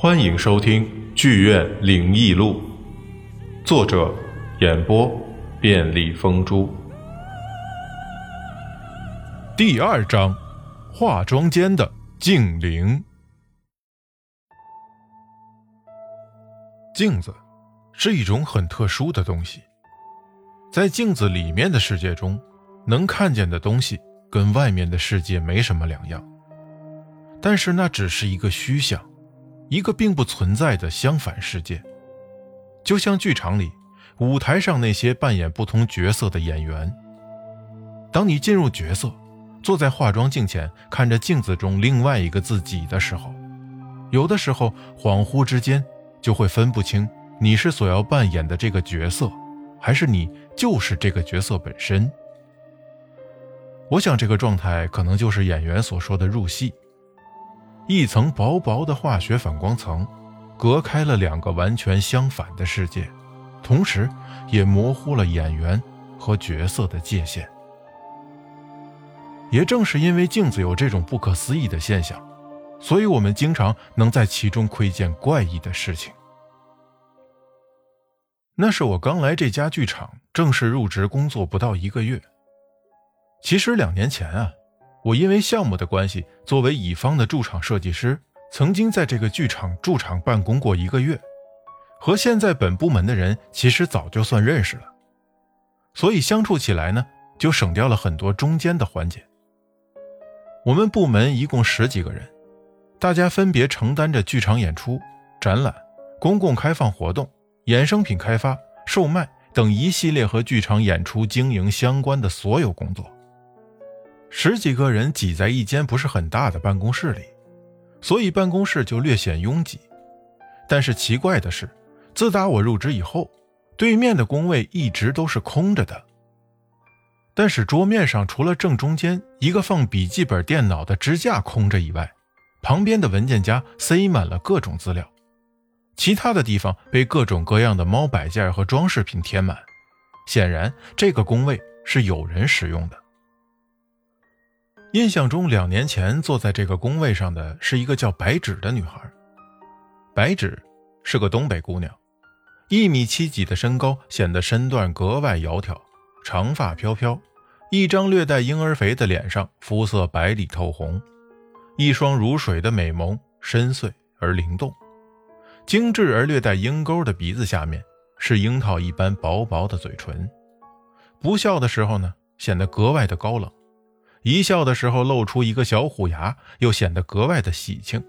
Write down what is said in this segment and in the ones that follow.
欢迎收听《剧院灵异录》，作者演播便利风珠。第二章，化妆间的镜灵。镜子是一种很特殊的东西，在镜子里面的世界中，能看见的东西跟外面的世界没什么两样，但是那只是一个虚像。一个并不存在的相反世界，就像剧场里舞台上那些扮演不同角色的演员。当你进入角色，坐在化妆镜前看着镜子中另外一个自己的时候，有的时候恍惚之间就会分不清你是所要扮演的这个角色，还是你就是这个角色本身。我想这个状态可能就是演员所说的入戏。一层薄薄的化学反光层，隔开了两个完全相反的世界，同时也模糊了演员和角色的界限。也正是因为镜子有这种不可思议的现象，所以我们经常能在其中窥见怪异的事情。那是我刚来这家剧场正式入职工作不到一个月。其实两年前啊。我因为项目的关系，作为乙方的驻场设计师，曾经在这个剧场驻场办公过一个月，和现在本部门的人其实早就算认识了，所以相处起来呢，就省掉了很多中间的环节。我们部门一共十几个人，大家分别承担着剧场演出、展览、公共开放活动、衍生品开发、售卖等一系列和剧场演出经营相关的所有工作。十几个人挤在一间不是很大的办公室里，所以办公室就略显拥挤。但是奇怪的是，自打我入职以后，对面的工位一直都是空着的。但是桌面上除了正中间一个放笔记本电脑的支架空着以外，旁边的文件夹塞满了各种资料，其他的地方被各种各样的猫摆件和装饰品填满。显然，这个工位是有人使用的。印象中，两年前坐在这个工位上的是一个叫白芷的女孩。白芷是个东北姑娘，一米七几的身高显得身段格外窈窕，长发飘飘，一张略带婴儿肥的脸上肤色白里透红，一双如水的美眸深邃而灵动，精致而略带鹰钩的鼻子下面是樱桃一般薄薄的嘴唇，不笑的时候呢，显得格外的高冷。一笑的时候露出一个小虎牙，又显得格外的喜庆，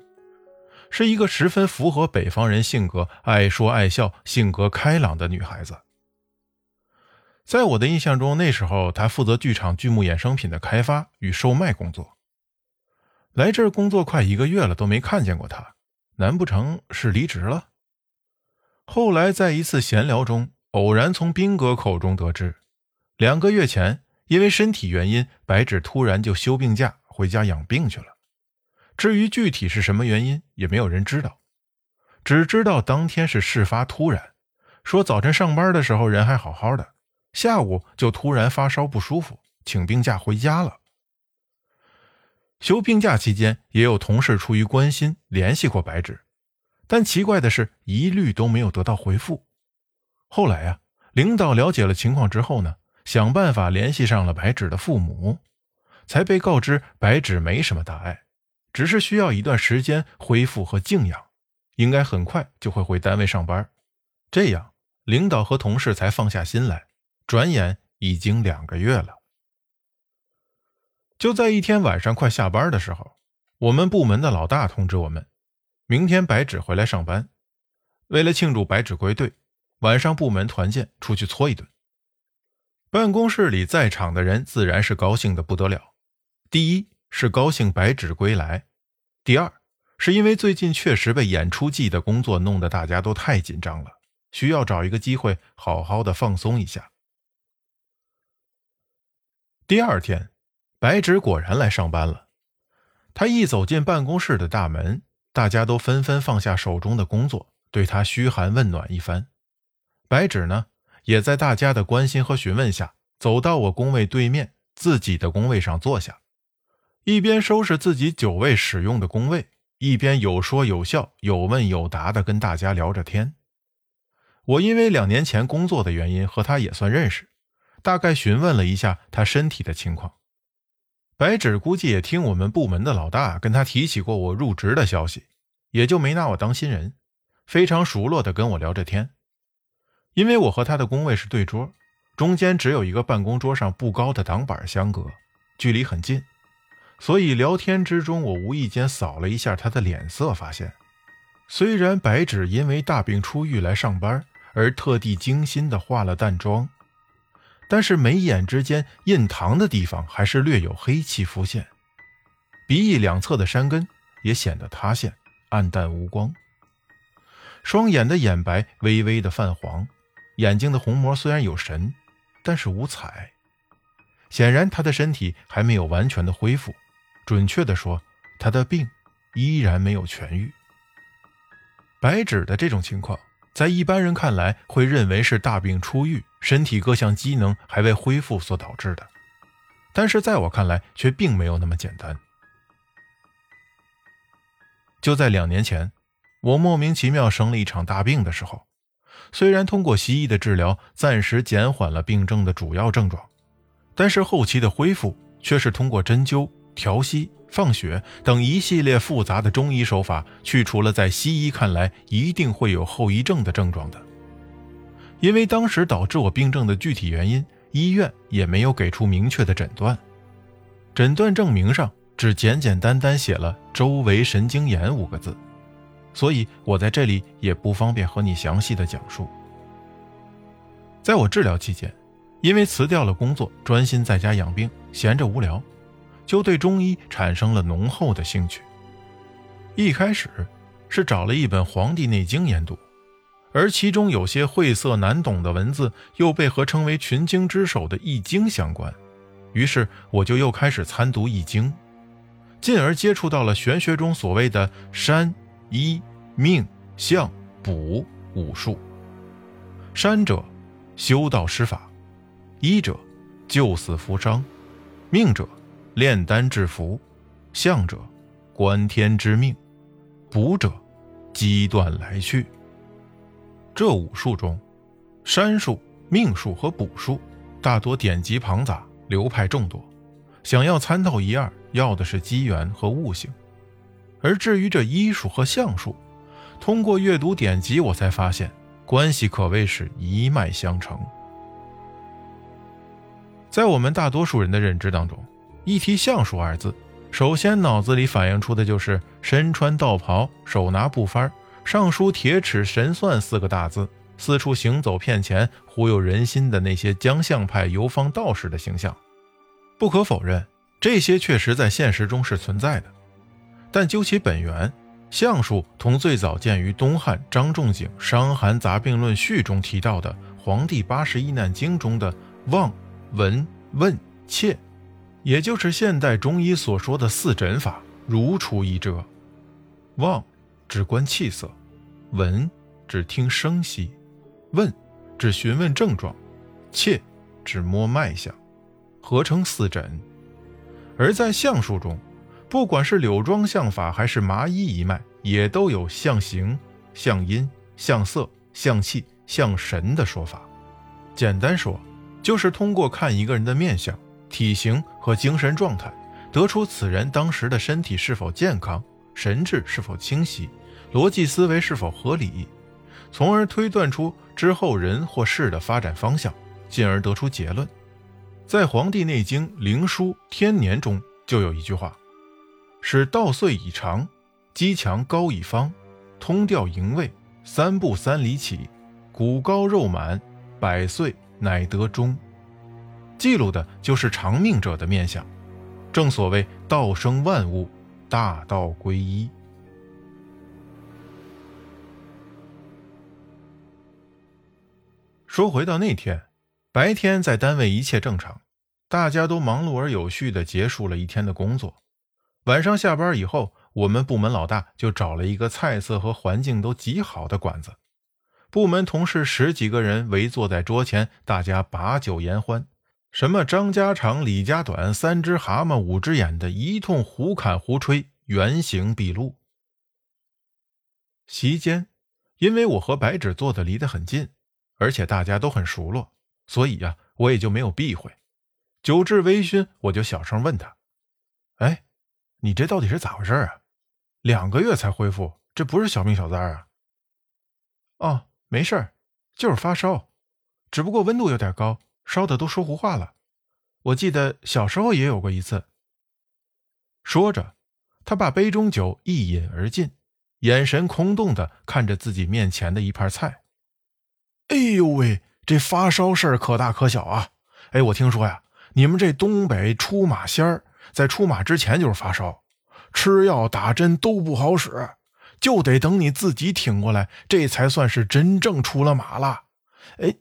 是一个十分符合北方人性格、爱说爱笑、性格开朗的女孩子。在我的印象中，那时候她负责剧场剧目衍生品的开发与售卖工作。来这儿工作快一个月了，都没看见过她，难不成是离职了？后来在一次闲聊中，偶然从斌哥口中得知，两个月前。因为身体原因，白芷突然就休病假回家养病去了。至于具体是什么原因，也没有人知道。只知道当天是事发突然，说早晨上班的时候人还好好的，下午就突然发烧不舒服，请病假回家了。休病假期间，也有同事出于关心联系过白芷，但奇怪的是，一律都没有得到回复。后来啊，领导了解了情况之后呢？想办法联系上了白芷的父母，才被告知白芷没什么大碍，只是需要一段时间恢复和静养，应该很快就会回单位上班。这样，领导和同事才放下心来。转眼已经两个月了。就在一天晚上快下班的时候，我们部门的老大通知我们，明天白芷回来上班。为了庆祝白芷归队，晚上部门团建出去搓一顿。办公室里在场的人自然是高兴的不得了。第一是高兴白纸归来，第二是因为最近确实被演出季的工作弄得大家都太紧张了，需要找一个机会好好的放松一下。第二天，白纸果然来上班了。他一走进办公室的大门，大家都纷纷放下手中的工作，对他嘘寒问暖一番。白纸呢？也在大家的关心和询问下，走到我工位对面自己的工位上坐下，一边收拾自己久未使用的工位，一边有说有笑、有问有答的跟大家聊着天。我因为两年前工作的原因和他也算认识，大概询问了一下他身体的情况。白纸估计也听我们部门的老大跟他提起过我入职的消息，也就没拿我当新人，非常熟络的跟我聊着天。因为我和他的工位是对桌，中间只有一个办公桌上不高的挡板相隔，距离很近。所以聊天之中，我无意间扫了一下他的脸色，发现，虽然白纸因为大病初愈来上班，而特地精心的化了淡妆，但是眉眼之间印堂的地方还是略有黑气浮现，鼻翼两侧的山根也显得塌陷、暗淡无光，双眼的眼白微微的泛黄，眼睛的虹膜虽然有神，但是无彩，显然他的身体还没有完全的恢复。准确的说，他的病依然没有痊愈。白纸的这种情况，在一般人看来会认为是大病初愈，身体各项机能还未恢复所导致的，但是在我看来却并没有那么简单。就在两年前，我莫名其妙生了一场大病的时候，虽然通过西医的治疗暂时减缓了病症的主要症状，但是后期的恢复却是通过针灸。调息、放血等一系列复杂的中医手法，去除了在西医看来一定会有后遗症的症状的。因为当时导致我病症的具体原因，医院也没有给出明确的诊断，诊断证明上只简简单单写了“周围神经炎”五个字，所以我在这里也不方便和你详细的讲述。在我治疗期间，因为辞掉了工作，专心在家养病，闲着无聊。就对中医产生了浓厚的兴趣。一开始是找了一本《黄帝内经》研读，而其中有些晦涩难懂的文字又被合称为群经之首的《易经》相关，于是我就又开始参读《易经》，进而接触到了玄学中所谓的山、医、命、相、卜五术。山者，修道施法；医者，救死扶伤；命者。炼丹制符，相者观天之命，卜者机断来去。这五术中，山术、命术和卜术大多典籍庞杂，流派众多。想要参透一二，要的是机缘和悟性。而至于这医术和相术，通过阅读典籍，我才发现关系可谓是一脉相承。在我们大多数人的认知当中。一提相术二字，首先脑子里反映出的就是身穿道袍、手拿布幡、上书“铁齿神算”四个大字，四处行走骗钱、忽悠人心的那些将相派游方道士的形象。不可否认，这些确实在现实中是存在的。但究其本源，相术同最早见于东汉张仲景《伤寒杂病论序》中提到的《黄帝八十一难经》中的望、闻、问、切。也就是现代中医所说的四诊法，如出一辙。望，指观气色；闻，指听声息；问，指询问症状；切，指摸脉象，合称四诊。而在相术中，不管是柳庄相法还是麻衣一脉，也都有相形、相阴、相色、相气、相神的说法。简单说，就是通过看一个人的面相。体型和精神状态，得出此人当时的身体是否健康、神志是否清晰、逻辑思维是否合理，从而推断出之后人或事的发展方向，进而得出结论。在《黄帝内经·灵枢·天年》中就有一句话：“使稻穗已长，肌强高一方，通调营卫，三步三里起，骨高肉满，百岁乃得终。”记录的就是长命者的面相，正所谓道生万物，大道归一。说回到那天，白天在单位一切正常，大家都忙碌而有序的结束了一天的工作。晚上下班以后，我们部门老大就找了一个菜色和环境都极好的馆子，部门同事十几个人围坐在桌前，大家把酒言欢。什么张家长、李家短，三只蛤蟆五只眼的一通胡侃胡吹，原形毕露。席间，因为我和白纸坐的离得很近，而且大家都很熟络，所以呀，我也就没有避讳。酒至微醺，我就小声问他：“哎，你这到底是咋回事啊？两个月才恢复，这不是小病小灾啊？”“哦，没事儿，就是发烧，只不过温度有点高，烧的都说胡话了。我记得小时候也有过一次。”说着，他把杯中酒一饮而尽。眼神空洞的看着自己面前的一盘菜，哎呦喂，这发烧事儿可大可小啊！哎，我听说呀，你们这东北出马仙儿在出马之前就是发烧，吃药打针都不好使，就得等你自己挺过来，这才算是真正出了马了。哎，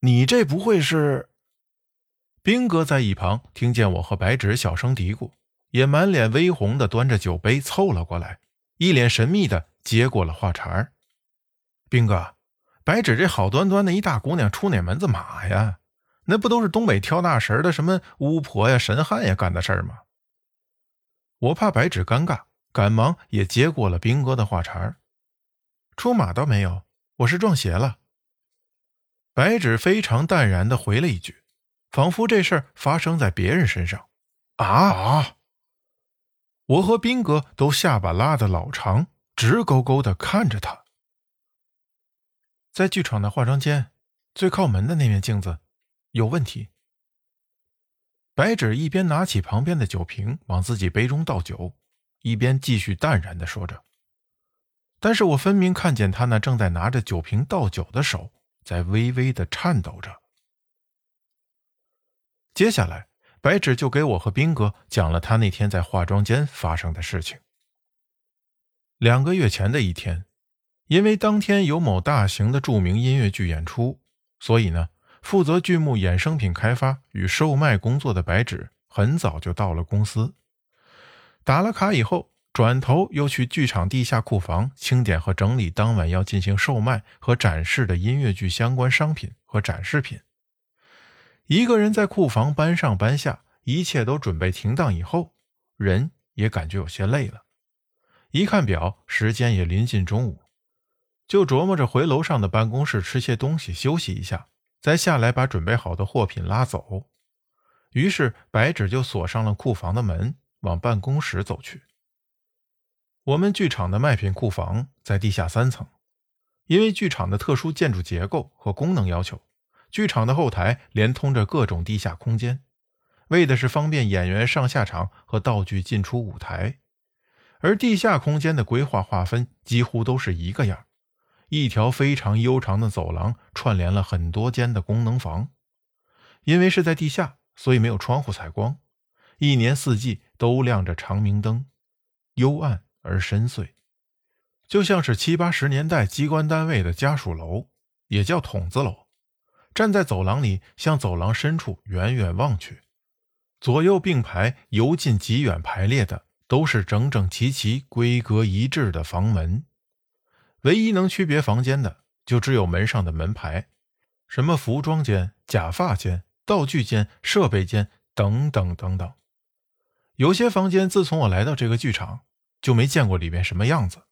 你这不会是？兵哥在一旁听见我和白纸小声嘀咕，也满脸微红的端着酒杯凑了过来。一脸神秘的接过了话茬儿，兵哥，白纸这好端端的一大姑娘出哪门子马呀？那不都是东北挑大神的什么巫婆呀、神汉呀干的事儿吗？我怕白纸尴尬，赶忙也接过了兵哥的话茬儿。出马倒没有，我是撞邪了。白纸非常淡然的回了一句，仿佛这事儿发生在别人身上。啊啊！我和兵哥都下巴拉得老长，直勾勾的看着他。在剧场的化妆间最靠门的那面镜子有问题。白纸一边拿起旁边的酒瓶往自己杯中倒酒，一边继续淡然的说着。但是我分明看见他那正在拿着酒瓶倒酒的手在微微的颤抖着。接下来。白纸就给我和兵哥讲了他那天在化妆间发生的事情。两个月前的一天，因为当天有某大型的著名音乐剧演出，所以呢，负责剧目衍生品开发与售卖工作的白纸很早就到了公司。打了卡以后，转头又去剧场地下库房清点和整理当晚要进行售卖和展示的音乐剧相关商品和展示品。一个人在库房搬上搬下，一切都准备停当以后，人也感觉有些累了。一看表，时间也临近中午，就琢磨着回楼上的办公室吃些东西休息一下，再下来把准备好的货品拉走。于是白纸就锁上了库房的门，往办公室走去。我们剧场的卖品库房在地下三层，因为剧场的特殊建筑结构和功能要求。剧场的后台连通着各种地下空间，为的是方便演员上下场和道具进出舞台。而地下空间的规划划分几乎都是一个样，一条非常悠长的走廊串联了很多间的功能房。因为是在地下，所以没有窗户采光，一年四季都亮着长明灯，幽暗而深邃，就像是七八十年代机关单位的家属楼，也叫筒子楼。站在走廊里，向走廊深处远远望去，左右并排、由近及远排列的都是整整齐齐、规格一致的房门。唯一能区别房间的，就只有门上的门牌，什么服装间、假发间、道具间、设备间等等等等。有些房间，自从我来到这个剧场，就没见过里面什么样子，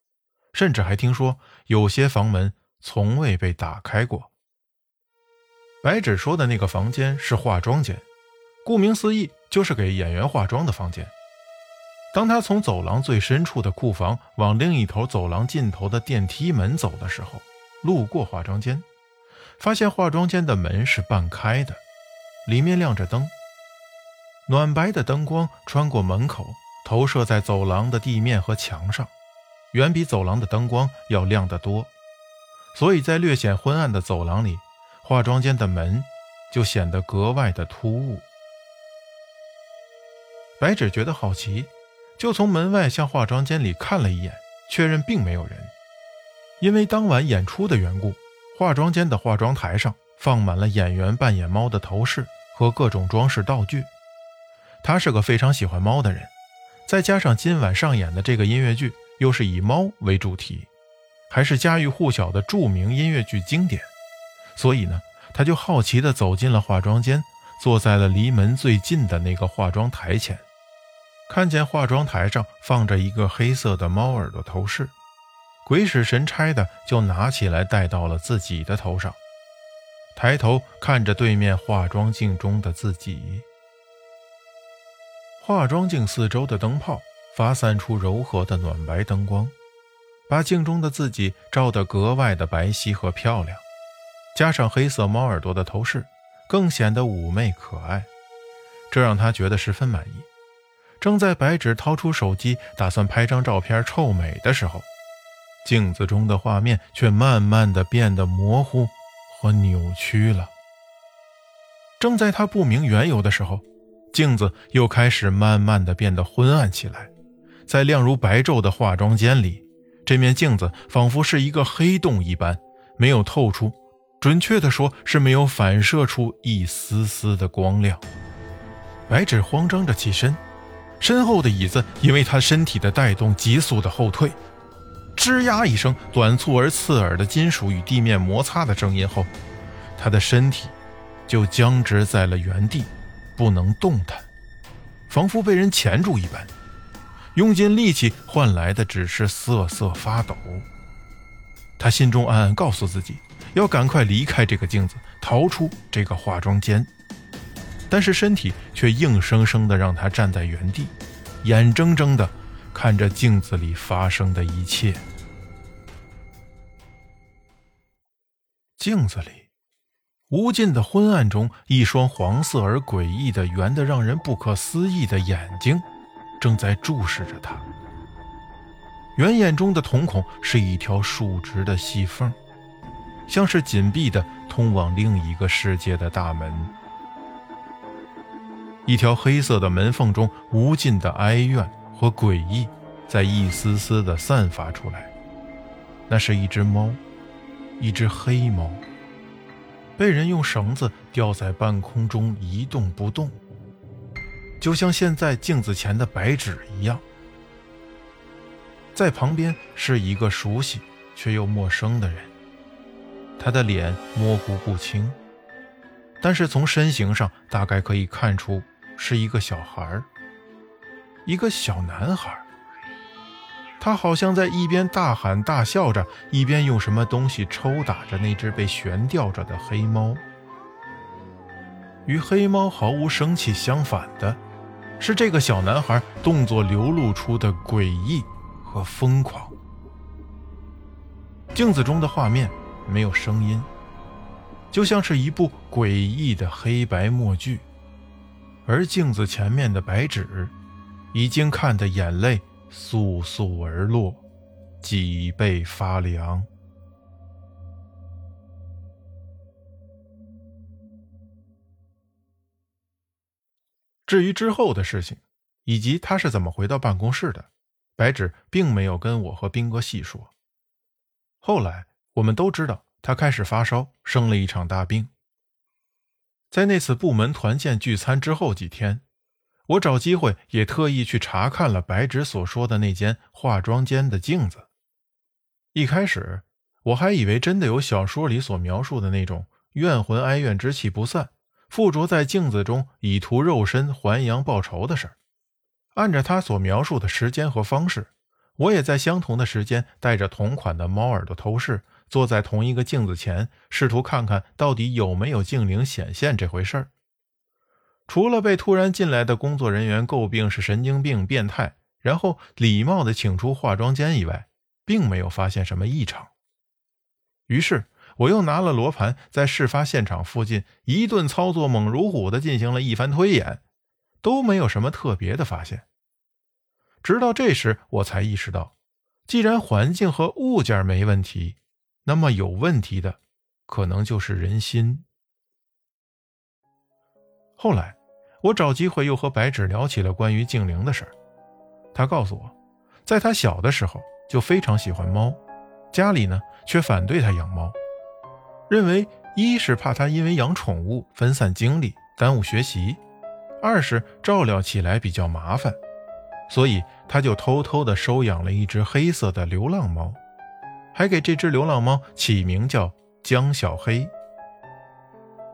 甚至还听说有些房门从未被打开过。白纸说的那个房间是化妆间，顾名思义，就是给演员化妆的房间。当他从走廊最深处的库房往另一头走廊尽头的电梯门走的时候，路过化妆间，发现化妆间的门是半开的，里面亮着灯，暖白的灯光穿过门口，投射在走廊的地面和墙上，远比走廊的灯光要亮得多，所以在略显昏暗的走廊里。化妆间的门就显得格外的突兀。白纸觉得好奇，就从门外向化妆间里看了一眼，确认并没有人。因为当晚演出的缘故，化妆间的化妆台上放满了演员扮演猫的头饰和各种装饰道具。他是个非常喜欢猫的人，再加上今晚上演的这个音乐剧又是以猫为主题，还是家喻户晓的著名音乐剧经典。所以呢，他就好奇地走进了化妆间，坐在了离门最近的那个化妆台前，看见化妆台上放着一个黑色的猫耳朵头饰，鬼使神差的就拿起来戴到了自己的头上，抬头看着对面化妆镜中的自己。化妆镜四周的灯泡发散出柔和的暖白灯光，把镜中的自己照得格外的白皙和漂亮。加上黑色猫耳朵的头饰，更显得妩媚可爱，这让他觉得十分满意。正在白纸掏出手机打算拍张照片臭美的时候，镜子中的画面却慢慢的变得模糊和扭曲了。正在他不明缘由的时候，镜子又开始慢慢的变得昏暗起来。在亮如白昼的化妆间里，这面镜子仿佛是一个黑洞一般，没有透出。准确的说，是没有反射出一丝丝的光亮。白纸慌张着起身，身后的椅子因为他身体的带动急速的后退。吱呀一声，短促而刺耳的金属与地面摩擦的声音后，他的身体就僵直在了原地，不能动弹，仿佛被人钳住一般。用尽力气换来的只是瑟瑟发抖。他心中暗暗告诉自己。要赶快离开这个镜子，逃出这个化妆间，但是身体却硬生生的让他站在原地，眼睁睁的看着镜子里发生的一切。镜子里，无尽的昏暗中，一双黄色而诡异的、圆的让人不可思议的眼睛，正在注视着他。圆眼中的瞳孔是一条竖直的细缝。像是紧闭的通往另一个世界的大门，一条黑色的门缝中，无尽的哀怨和诡异在一丝丝的散发出来。那是一只猫，一只黑猫，被人用绳子吊在半空中一动不动，就像现在镜子前的白纸一样。在旁边是一个熟悉却又陌生的人。他的脸模糊不清，但是从身形上大概可以看出是一个小孩一个小男孩他好像在一边大喊大笑着，一边用什么东西抽打着那只被悬吊着的黑猫。与黑猫毫无生气相反的，是这个小男孩动作流露出的诡异和疯狂。镜子中的画面。没有声音，就像是一部诡异的黑白默剧，而镜子前面的白纸，已经看得眼泪簌簌而落，脊背发凉。至于之后的事情，以及他是怎么回到办公室的，白纸并没有跟我和兵哥细说。后来。我们都知道，他开始发烧，生了一场大病。在那次部门团建聚餐之后几天，我找机会也特意去查看了白纸所说的那间化妆间的镜子。一开始，我还以为真的有小说里所描述的那种怨魂哀怨之气不散，附着在镜子中以图肉身还阳报仇的事儿。按照他所描述的时间和方式，我也在相同的时间带着同款的猫耳朵头饰。坐在同一个镜子前，试图看看到底有没有镜灵显现这回事儿。除了被突然进来的工作人员诟病是神经病、变态，然后礼貌地请出化妆间以外，并没有发现什么异常。于是，我又拿了罗盘，在事发现场附近一顿操作，猛如虎地进行了一番推演，都没有什么特别的发现。直到这时，我才意识到，既然环境和物件没问题，那么有问题的，可能就是人心。后来，我找机会又和白纸聊起了关于静灵的事儿。他告诉我，在他小的时候就非常喜欢猫，家里呢却反对他养猫，认为一是怕他因为养宠物分散精力耽误学习，二是照料起来比较麻烦，所以他就偷偷的收养了一只黑色的流浪猫。还给这只流浪猫起名叫江小黑。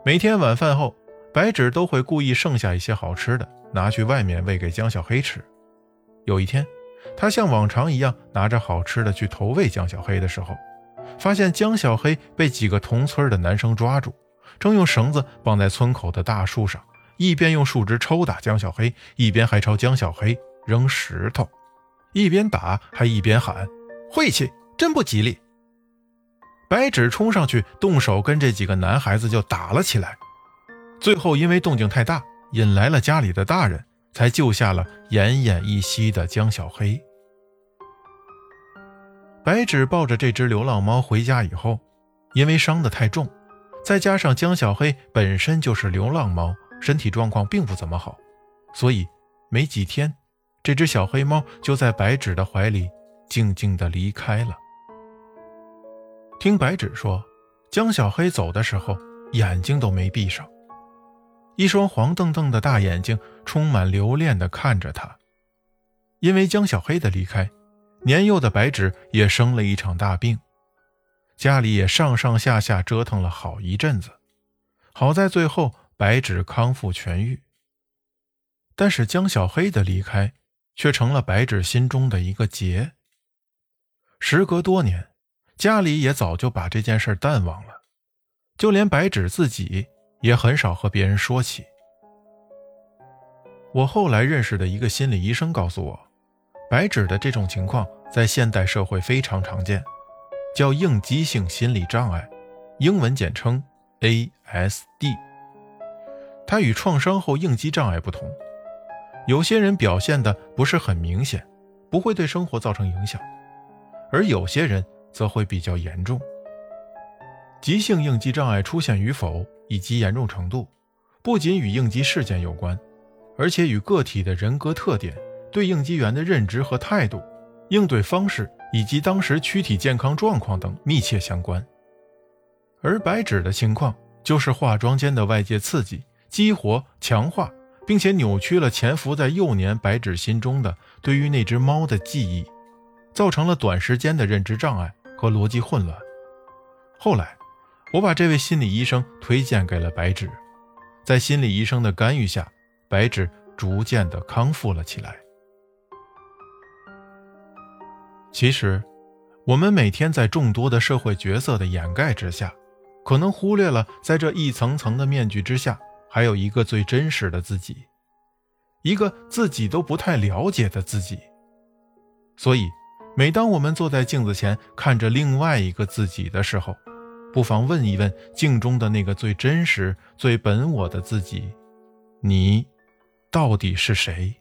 每天晚饭后，白纸都会故意剩下一些好吃的，拿去外面喂给江小黑吃。有一天，他像往常一样拿着好吃的去投喂江小黑的时候，发现江小黑被几个同村的男生抓住，正用绳子绑在村口的大树上，一边用树枝抽打江小黑，一边还朝江小黑扔石头，一边打还一边喊：“晦气，真不吉利！”白纸冲上去动手跟这几个男孩子就打了起来，最后因为动静太大，引来了家里的大人，才救下了奄奄一息的江小黑。白纸抱着这只流浪猫回家以后，因为伤得太重，再加上江小黑本身就是流浪猫，身体状况并不怎么好，所以没几天，这只小黑猫就在白纸的怀里静静地离开了。听白纸说，江小黑走的时候眼睛都没闭上，一双黄澄澄的大眼睛充满留恋地看着他。因为江小黑的离开。年幼的白纸也生了一场大病，家里也上上下下折腾了好一阵子，好在最后白纸康复痊愈。但是江小黑的离开，却成了白纸心中的一个结。时隔多年，家里也早就把这件事淡忘了，就连白纸自己也很少和别人说起。我后来认识的一个心理医生告诉我。白纸的这种情况在现代社会非常常见，叫应激性心理障碍，英文简称 ASD。它与创伤后应激障碍不同，有些人表现的不是很明显，不会对生活造成影响，而有些人则会比较严重。急性应激障碍出现与否以及严重程度，不仅与应激事件有关，而且与个体的人格特点。对应激源的认知和态度、应对方式以及当时躯体健康状况等密切相关。而白纸的情况就是化妆间的外界刺激激活、强化，并且扭曲了潜伏在幼年白纸心中的对于那只猫的记忆，造成了短时间的认知障碍和逻辑混乱。后来，我把这位心理医生推荐给了白纸，在心理医生的干预下，白纸逐渐的康复了起来。其实，我们每天在众多的社会角色的掩盖之下，可能忽略了在这一层层的面具之下，还有一个最真实的自己，一个自己都不太了解的自己。所以，每当我们坐在镜子前看着另外一个自己的时候，不妨问一问镜中的那个最真实、最本我的自己：你，到底是谁？